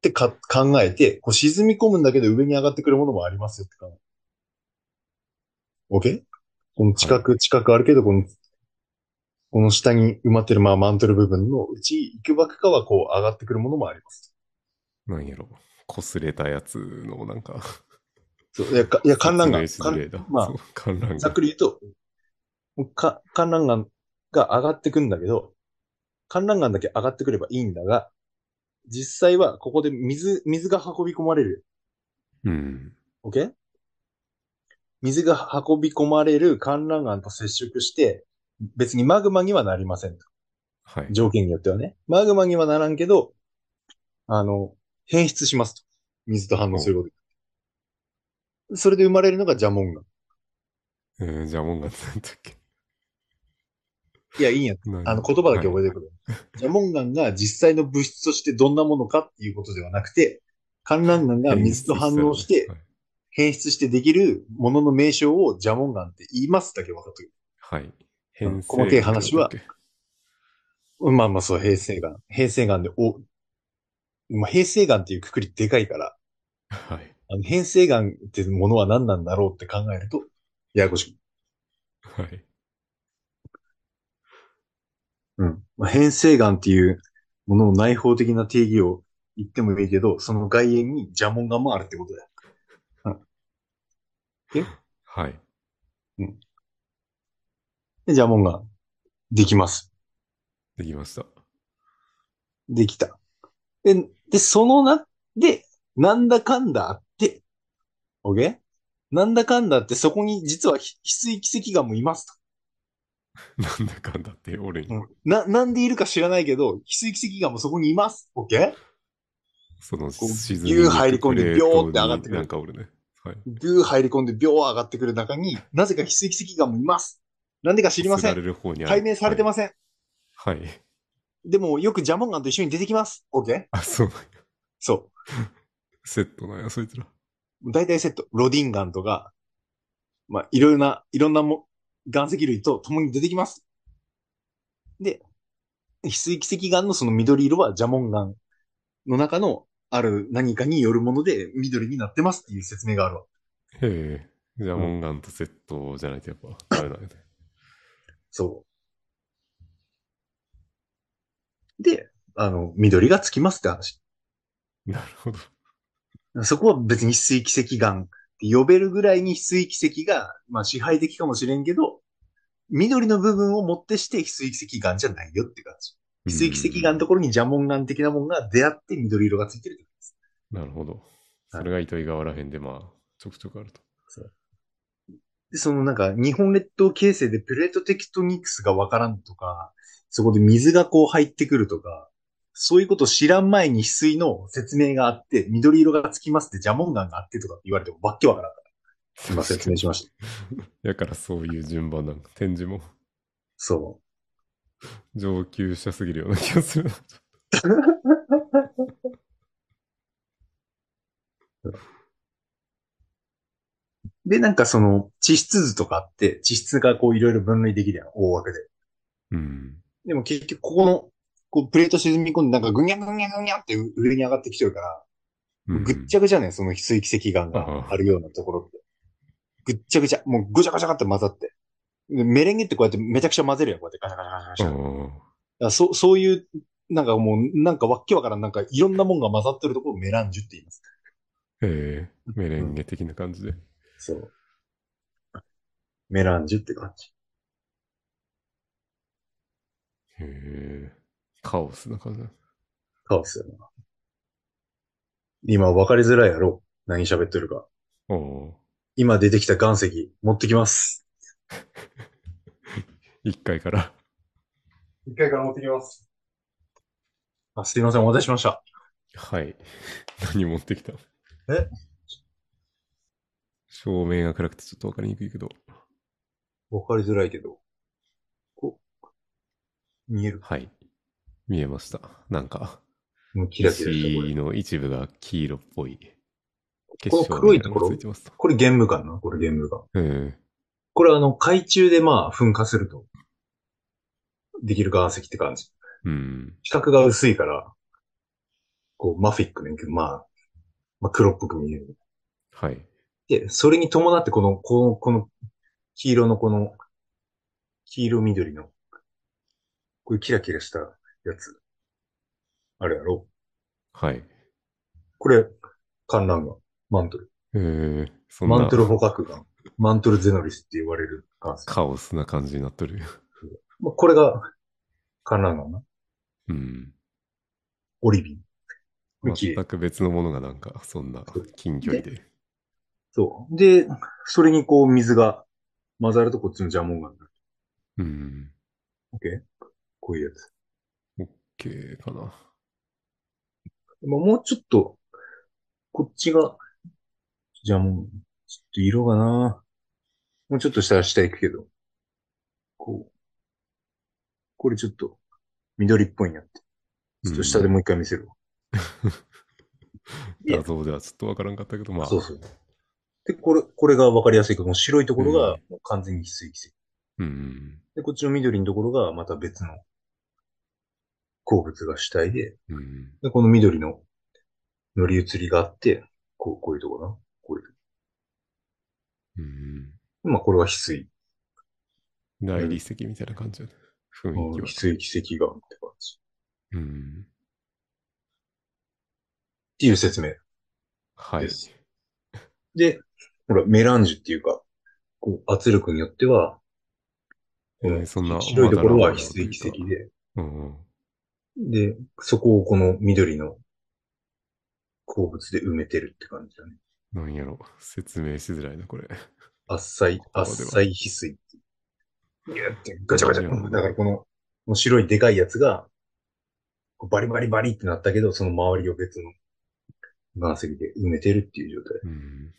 てか、考えて、こう沈み込むんだけど上に上がってくるものもありますよって考え。OK? この近く、近くあるけど、この、この下に埋まってるまあマントル部分のうち、行くばくかはこう上がってくるものもあります。なんやろ。擦れたやつのなんか。そう、いや、かいや観覧眼。まあ観覧ざっが。くり言うと、か、観覧眼が上がってくんだけど、観覧眼だけ上がってくればいいんだが、実際はここで水、水が運び込まれる。うん。OK? 水が運び込まれる観覧眼と接触して、別にマグマにはなりませんと。はい。条件によってはね。マグマにはならんけど、あの、変質しますと。水と反応することで。それで生まれるのがジャモンガン。えー、じゃあ、もんが何だっけ。いや、いいんや。何あの、言葉だけ覚えてくる。ジャモンガンが実際の物質としてどんなものかっていうことではなくて、観覧眼が水と反応してはい変質してできるものの名称をジャモンガンって言いますだけ分かってはい。うん細かい話は。まあまあそう、平成眼。平成眼で、お、まあ、平成眼っていうくくりでかいから、はい。あの変性眼ってものは何なんだろうって考えると、ややこしい。はい。うん。まあ、変性眼っていうものの内包的な定義を言ってもいいけど、その外縁にジャモンガンもあるってことだよ。はい。で、ジャモンガン、できます。できました。できた。で、で、そのな、で、なんだかんだあって、OK? なんだかんだあって、そこに実はひ翡翠奇跡眼もいますと。(laughs) なんだかんだって、俺に。うんな、なんでいるか知らないけど、翡翠奇跡眼もそこにいます。OK? その、こう沈ギュー入り込んでビョーって上がってくるになんかおるね。はい。グー入り込んで秒上がってくる中に、なぜか翡翠奇跡眼もいます。なんでか知りません。解明されてません。はい。はい。でも、よくジャモンガンと一緒に出てきます。OK? あ、そうなんや。そセットなんや、そいつら。う。大体セット。ロディンガンとか、まあ、いろいろな、いろんなも、岩石類と共に出てきます。で、翡翠奇跡眼のその緑色はジャモンガンの中のある何かによるもので緑になってますっていう説明があるわ。へえ。じゃあ、モンガンとセットじゃないとやっぱ、ダメなんやね。そう。で、あの、緑がつきますって話。なるほど。そこは別に翡翠奇跡眼って呼べるぐらいに翡翠奇跡が、まあ支配的かもしれんけど、緑の部分をもってして翡翠奇跡眼じゃないよって感じ。翡翠奇跡眼のところにジャモン眼的なもんが出会って緑色がついてるってことです。なるほど。それが糸魚川らへんで、まあ、ちょくちょくあると。で、そのなんか、日本列島形成でプレートテクトニクスがわからんとか、そこで水がこう入ってくるとか、そういうことを知らん前に翡翠の説明があって、緑色がつきますって、ジャモンガンがあってとか言われてもわっけわからんから。今説明しました。だからそういう順番なんか、展示もそ上級者すぎるような気がする。う。(laughs) で、なんかその、地質図とかあって、地質がこういろいろ分類できるやん、大枠で。うん。でも結局ここの、こうプレート沈み込んでなんかぐにゃぐにゃぐにゃって上に上がってきてるから、うんぐっちゃぐちゃね、その翡翠奇跡岩があるようなところって。ぐっちゃぐちゃ、もうぐちゃぐちゃって混ざって。でメレンゲってこうやってめちゃくちゃ混ぜるやん、こうやってガシャガシャガシャガシャ。だかあらそそういう、なんかもう、なんかわっけわからん、なんかいろんなもんが混ざってるところをメランジュって言います。あ。へえ、メレンゲ的な感じで。そう。メランジュって感じ。へえ、カオスな感じだ。カオスやな。今分かりづらいやろ何喋ってるか。おお今出てきた岩石持ってきます。ー。1階から。一回から持ってきます。あ、すいません、お待たせしました。はい。(laughs) 何持ってきたえ？照明が暗くてちょっとわかりにくいけど。分かりづらいけど。見えるはい。見えました。なんか、もうキラキラ。石の一部が黄色っぽい。この黒いところ？これ玄武岩なこれ玄武岩。えこれあの、海中でまあ噴火すると、できる岩石って感じ。えうん。比較が薄いから、こう、マフィックねんけど、まあ、まあ黒っぽく見える。はい。で、それに伴ってこの、この、この、黄色のこの、黄色緑の、こういうキラキラしたやつ。あれやろ？はい。これ、観覧岩。マントル。ええそんなマントル捕獲岩。マントルゼノリスって言われる。カオスな感じになってる。まあこれが、観覧岩な？うん。オリビン。これ綺麗全く別のものがなんか、そんな近距離で。そう。で、それにこう水が混ざるとこっちのジャモン岩になる。うん。オッケーこういうやつ。OK かな。まあ、もうちょっと、こっちが、ジャモン、ちょっと色がなもうちょっとしたら下行くけど、こう。これちょっと、緑っぽいなって。ちょっと下でもう一回見せるわ。いや画像ではちょっとわからんかったけど、まあ。そうそう。で、これ、これがわかりやすいけど、もう白いところが完全に翡翠奇跡。うん。で、こっちの緑のところがまた別の鉱物が主体で、うん。で、この緑の乗り移りがあって、こう、こういうところな。こういう。うん。まあ、これは翡翠。大理石みたいな感じだね。雰囲気は。翡翠奇跡岩って感じ。うん。っていう説明。はいで。ほら、メランジュっていうか、こう、圧力によっては、えーそんな白いところは翡翠奇跡で、うんうん。で、そこをこの緑の鉱物で埋めてるって感じだね。なんやろ。説明しづらいな、これ。浅い、ここでは浅い翡翠って。ギってガチャガチャ。うんだからこの、この白いでかいやつが、バリバリバリってなったけど、その周りを別の岩石で埋めてるっていう状態。うん。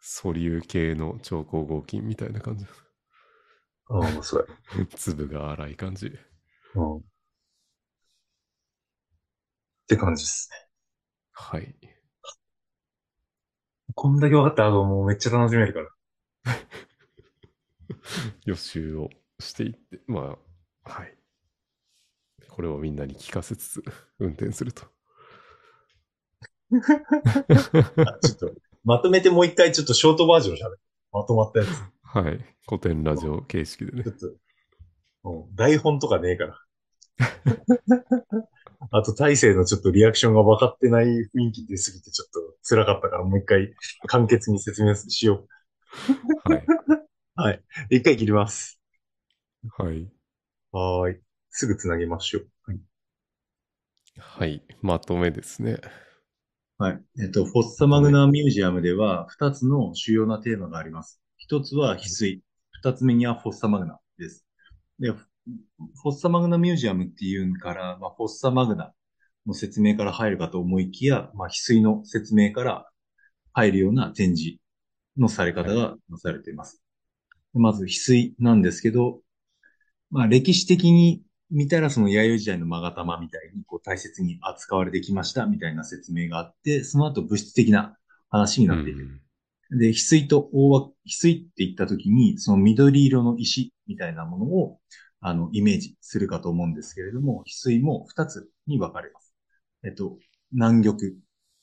素粒系の超光合金みたいな感じ。ああ、まあそうや。(laughs) 粒が粗い感じ。うん。って感じですね。はい。こんだけ分かったらもうめっちゃ楽しめるから。(laughs) 予習をしていって、まあ、はい。これをみんなに聞かせつつ、運転すると。(laughs) あちょっと、まとめてもう一回ちょっとショートバージョン喋る。まとまったやつ。はい。古典ラジオ形式でねちょ。っと、うん台本とかねえから。(laughs) あと、大勢のちょっとリアクションが分かってない雰囲気出すぎてちょっと辛かったからもう一回簡潔に説明しよはい。う。(laughs) 一回切ります。はい。はーい。すぐ繋げましょう。はいはい。まとめですね。はい。えっと、フォッサマグナミュージアムでは、二つの主要なテーマがあります。一つは翡翠。二つ目にはフォッサマグナです。で、フォッサマグナミュージアムっていうから、まあ、フォッサマグナの説明から入るかと思いきや、まあ、翡翠の説明から入るような展示のされ方がなされています。まず、翡翠なんですけど、まあ、歴史的に見たらその弥生時代の勾玉みたいにこう大切に扱われてきましたみたいな説明があって、その後物質的な話になっている。で、翡翠と大枠、翡翠って言った時に、その緑色の石みたいなものを、あの、イメージするかと思うんですけれども、翡翠も二つに分かれます。えっと、南玉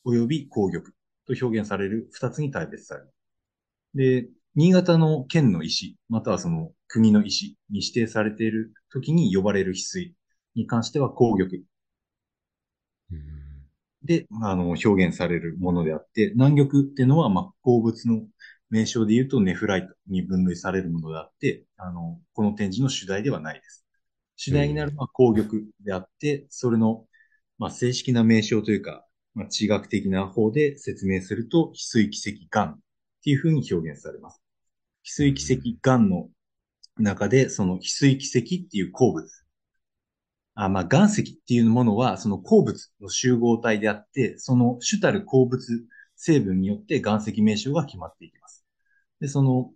及び紅玉と表現される二つに大別されます。で、新潟の県の石、またはその国の石に指定されている時に呼ばれる翡翠に関しては紅玉で、あの、表現されるものであって、南玉っていうのは、まあ、鉱物の名称で言うとネフライトに分類されるものであって、あの、この展示の主題ではないです。主題になるのは紅玉であって、それの、まあ、正式な名称というか、まあ、地学的な方で説明すると、翡翠奇跡岩っていうふうに表現されます。翡翠奇跡岩の中で、その翡翠奇跡っていう鉱物、あまあ、岩石っていうものは、その鉱物の集合体であって、その主たる鉱物成分によって岩石名称が決まっていきます。で、その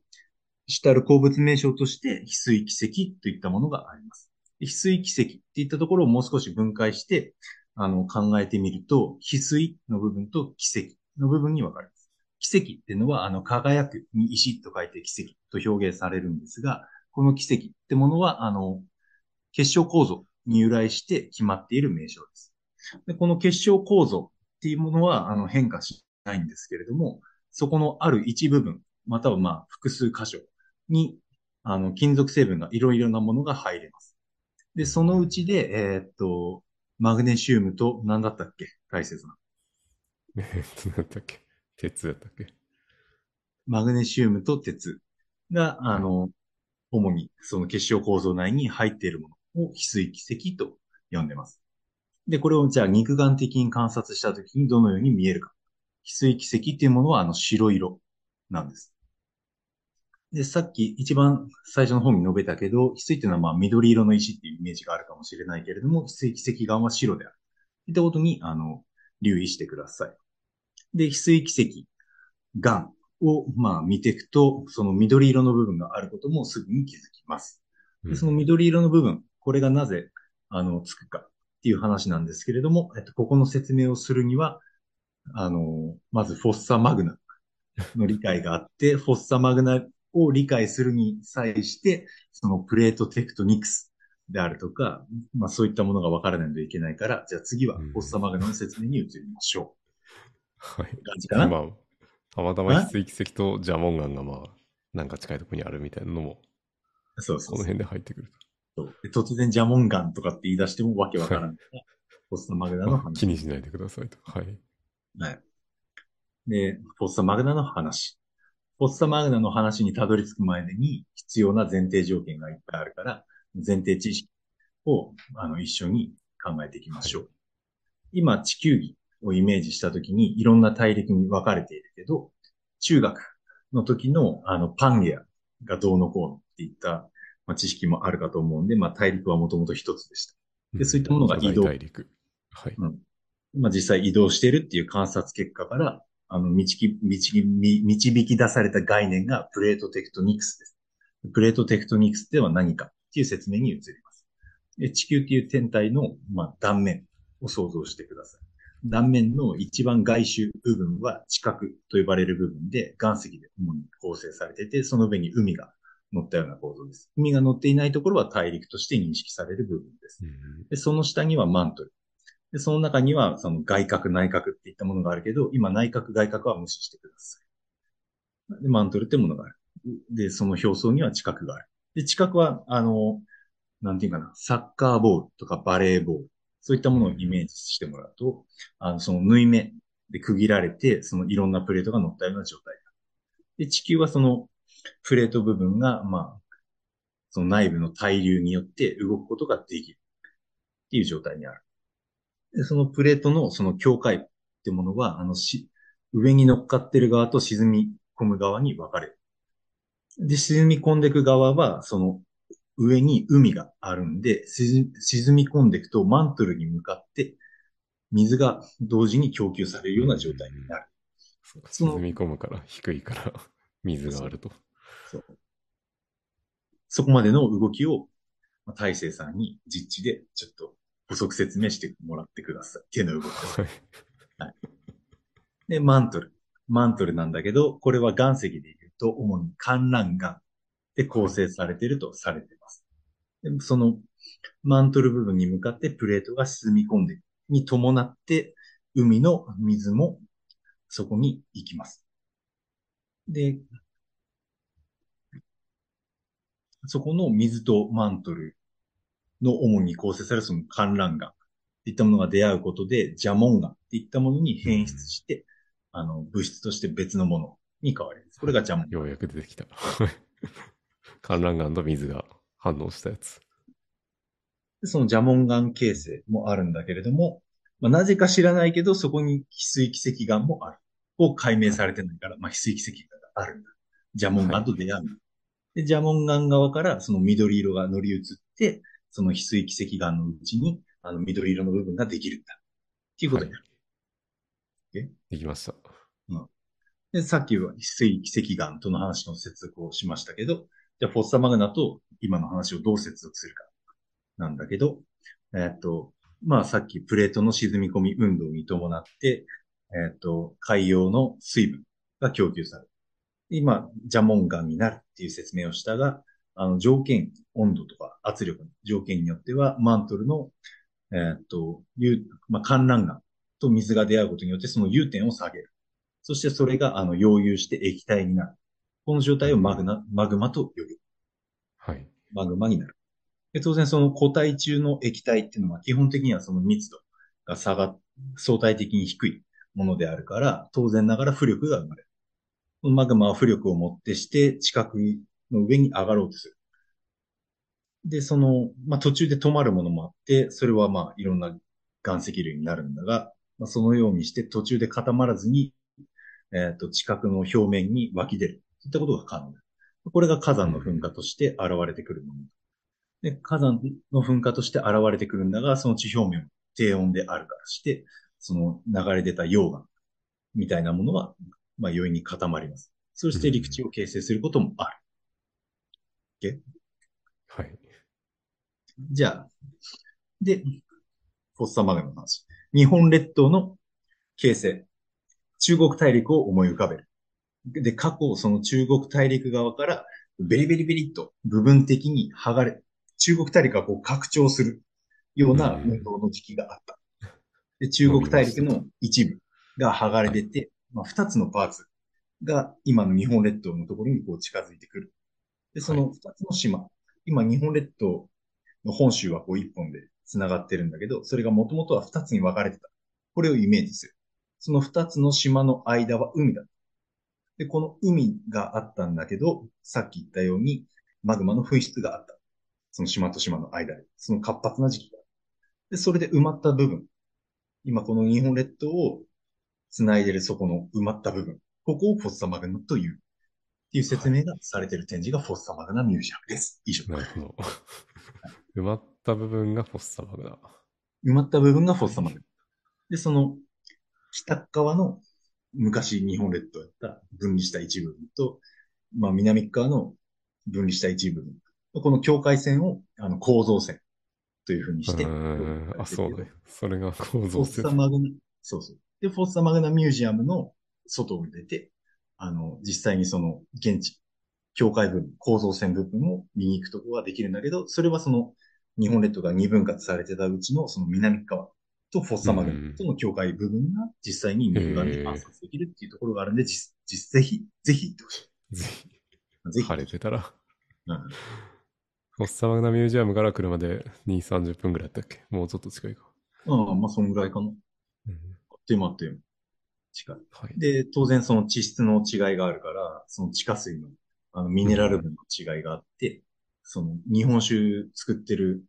主たる鉱物名称として、翡翠奇跡といったものがあります。翡翠奇跡っていったところをもう少し分解して、あの、考えてみると、翡翠の部分と奇跡の部分に分かれます。奇跡っていうのは、あの、輝くに石と書いて奇跡と表現されるんですが、この奇跡ってものは、あの、結晶構造に由来して決まっている名称です。でこの結晶構造っていうものはあの変化しないんですけれども、そこのある一部分、またはまあ複数箇所にあの金属成分がいろいろなものが入れます。で、そのうちで、えーっと、マグネシウムと何だったっけ？大切な。えっと、なんだっけ？鉄やったっけ？マグネシウムと鉄が、あの、主にその結晶構造内に入っているものを翡翠奇跡と呼んでます。で、これをじゃあ肉眼的に観察したときにどのように見えるか。翡翠奇跡っていうものはあの白色なんです。で、さっき一番最初の方に述べたけど、翡翠っていうのはまあ緑色の石っていうイメージがあるかもしれないけれども、翡翠奇跡岩は白である。いったことに、あの、留意してください。で、翡翠奇跡岩をまあ見ていくと、その緑色の部分があることもすぐに気づきます。でその緑色の部分、これがなぜ、あの、つくかっていう話なんですけれども、えっと、ここの説明をするには、あの、まずフォッサマグナの理解があって、フォッサマグナを理解するに際して、そのプレートテクトニクスであるとか、まあそういったものが分からないといけないから、じゃあ次はフォッサマグナの説明に移りましょはい。う。感じかな？まあ、たまたま翡翠奇跡とジャモンガンがまあ、なんか近いところにあるみたいなのも、そうそうこの辺で入ってくるそうで突然ジャモンガンとかって言い出してもわけわからないから。(laughs) フォッサマグナと。の話。気にしないでくださいと。はい。はい。で、フォッサマグナの話。フォッサマグナの話にたどり着く前に必要な前提条件がいっぱいあるから、前提知識をあの一緒に考えていきましょう。今、地球儀をイメージしたときにいろんな大陸に分かれているけど、中学の時のあのパンゲアがどうのこうのっていった、まあ、知識もあるかと思うんで、まあ大陸はもともと一つでした。でそういったものが移動巨大大陸。はい。まあ、実際移動しているっていう観察結果から、あの、導き、導き、み導き出された概念がプレートテクトニクスです。プレートテクトニクスでは何かっていう説明に移ります。で地球っていう天体の、まあ、断面を想像してください。断面の一番外周部分は地殻と呼ばれる部分で岩石で主に構成されていて、その上に海が乗ったような構造です。海が乗っていないところは大陸として認識される部分です。うんで、その下にはマントル。で、その中には、その外角、内角っていったものがあるけど、今内角、外角は無視してください。で、マントルってものがある。で、その表層には地殻がある。で、地殻は、あの、なんていうかな、サッカーボールとかバレーボール、そういったものをイメージしてもらうと、あの、その縫い目で区切られて、そのいろんなプレートが乗ったような状態だ。で、地球はそのプレート部分が、まあ、その内部の対流によって動くことができるっていう状態にある。でそのプレートのその境界ってものは、あのし、上に乗っかってる側と沈み込む側に分かれる。で、沈み込んでいく側は、その上に海があるんで、沈沈み込んでいくとマントルに向かって水が同時に供給されるような状態になる。そうかその沈み込むから、低いから、(laughs) 水があると。そうそこまでの動きを、まあ大勢さんに実地でちょっと補足説明してもらってください。手の動きです。はい。で、マントル。マントルなんだけど、これは岩石で言うと、主に観覧岩で構成されているとされています。でそのマントル部分に向かってプレートが沈み込んでいくに伴って、海の水もそこに行きます。で、そこの水とマントルの主に構成されるその観覧岩っていったものが出会うことで、ジャモン岩っていったものに変質して、あの、物質として別のものに変わります。これがジャモン。ようやく出てきた。は (laughs) い観覧岩と水が反応したやつ。でそのジャモン岩形成もあるんだけれども、まあ、なぜか知らないけど、そこに翡翠奇跡岩もある。を解明されてないから、まあ、翡翠奇跡岩があるんだ。ジャモン岩と出会うんだ。で、ジャモン岩側からその緑色が乗り移って、その翡翠奇跡岩のうちに、あの緑色の部分ができるんだ。っていうことになる。できました。で、さっきは翡翠奇跡岩との話の接続をしましたけど、じゃあフォッサマグナと今の話をどう接続するかなんだけど、えっと、まあさっきプレートの沈み込み運動に伴って、えっと、海洋の水分が供給される。今、ジャモン岩になるっていう説明をしたが、あの条件、温度とか圧力の条件によっては、マントルの、えっと、まあ、観覧岩と水が出会うことによってその融点を下げる。そしてそれが、あの、溶融して液体になる。この状態をマグナ、マグマと呼ぶ。はい。マグマになる。で当然その固体中の液体っていうのは基本的にはその密度が下が、相対的に低いものであるから、当然ながら浮力が生まれる。マグマは浮力をもってして地殻の上に上がろうとする。で、その、まあ、途中で止まるものもあって、それはまあ、いろんな岩石類になるんだが、まあ、そのようにして途中で固まらずに、えっ、と、地殻の表面に湧き出る。そういったことが可能だ。これが火山の噴火として現れてくるもの。で、火山の噴火として現れてくるんだが、その地表面低温であるからして、その流れ出た溶岩みたいなものは、まあ、容易に固まります。そして陸地を形成することもある。はい。じゃあ、で、フォッサマグナの話。日本列島の形成。中国大陸を思い浮かべる。で、過去、その中国大陸側から、ベリベリベリっと部分的に剥がれ、中国大陸がこう拡張するような運動の時期があった。で、中国大陸の一部が剥がれ出て、まあ、二つのパーツが今の日本列島のところにこう近づいてくる。で、その二つの島、今日本列島の本州はこう一本で繋がってるんだけど、それがもともとは二つに分かれてた。これをイメージする。その二つの島の間は海だ。で、この海があったんだけど、さっき言ったようにマグマの噴出があった。その島と島の間で。その活発な時期が。で、それで埋まった部分。今この日本列島を繋いでるそこの埋まった部分。ここをフォッサマグナという。いう説明がされている展示がフォッサマグナミュージアムです。以上。なるほど。(laughs) 埋まった部分がフォッサマグナ。埋まった部分がフォッサマグナ。で、その北側の昔日本列島やった分離した一部分と、まあ南側の分離した一部分。この境界線をあの構造線というふうにして。あ、そうね。それが構フォッサ。マグナ、そうそう。で、フォッサマグナミュージアムの外に出て、あの、実際にその現地、境界部分、構造線部分を見に行くところができるんだけど、それはその日本列島が二分割されてたうちのその南側とフォッサマグナとの境界部分が実際に肉眼で観察できるっていうところがあるんで、実、実、ぜひ、ぜひ行ってほしぜい。ぜひ、晴れてたら。うん。フォッサマグナミュージアムから車で2、30分ぐらいだったっけもうちょっと近いか。ああ、まあ、そんぐらいかな。うん。あっという間あっという間。はい。で、当然その地質の違いがあるから、その地下水のあのミネラル分の違いがあって、その日本酒作ってる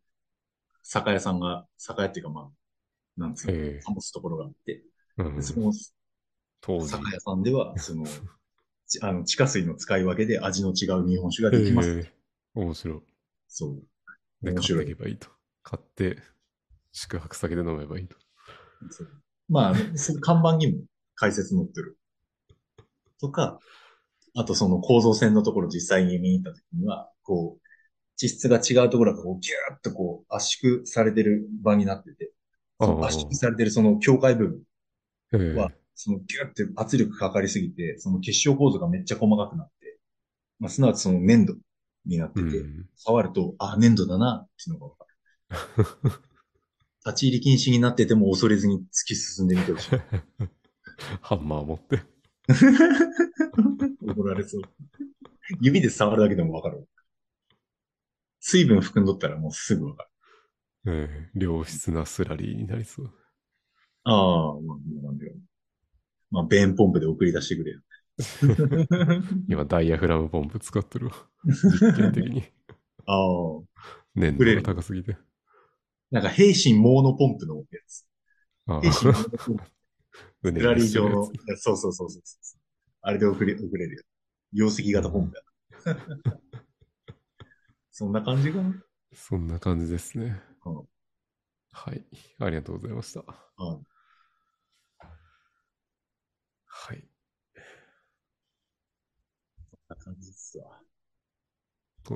酒屋さんが、酒屋っていうかまあ、なんつうの、え保つところがあって、えうんで。その。酒屋さんでは、その、ちあの、地下水の使い分けで味の違う日本酒ができます。ええ面白い。そう。で、買って面白いいけばいいと。買って、宿泊先で飲めばいいと。そうまあ、その看板にも解説載ってる。とか、あとその構造線のところ実際に見に行った時には、こう、地質が違うところがこうギューッとこう圧縮されてる場になってて、圧縮されてるその境界部分ええは、そのギューって圧力かかりすぎて、その結晶構造がめっちゃ細かくなって、まあ、すなわちその粘土になってて、うん。触ると、あ、粘土だなっていうのがわかる。(laughs) 立ち入り禁止になってても恐れずに突き進んでみてほしい。(laughs) (laughs) ハンマー持って。(laughs) 怒られそう。指で触るだけでもわかる。水分含んどったらもうすぐわかる。ええ良質なスラリーになりそう。ああ、まあ、なんだよ。まあ、ベンポンプで送り出してくれよ。(laughs) 今、ダイヤフラムポンプ使ってるわ。実験的に。ああ。粘度が高すぎて。なんか、兵神モーノポンプのやつ。あ兵神モーノポンプ。うねスラリーうねしてる状やの。そうそうそうそう。あれで送れ、送れるよ。容積型ポンプや。(laughs) そんな感じかな。つそんな感じですね。うんはい。ありがとうございました。はいはい。そんな感じですわ。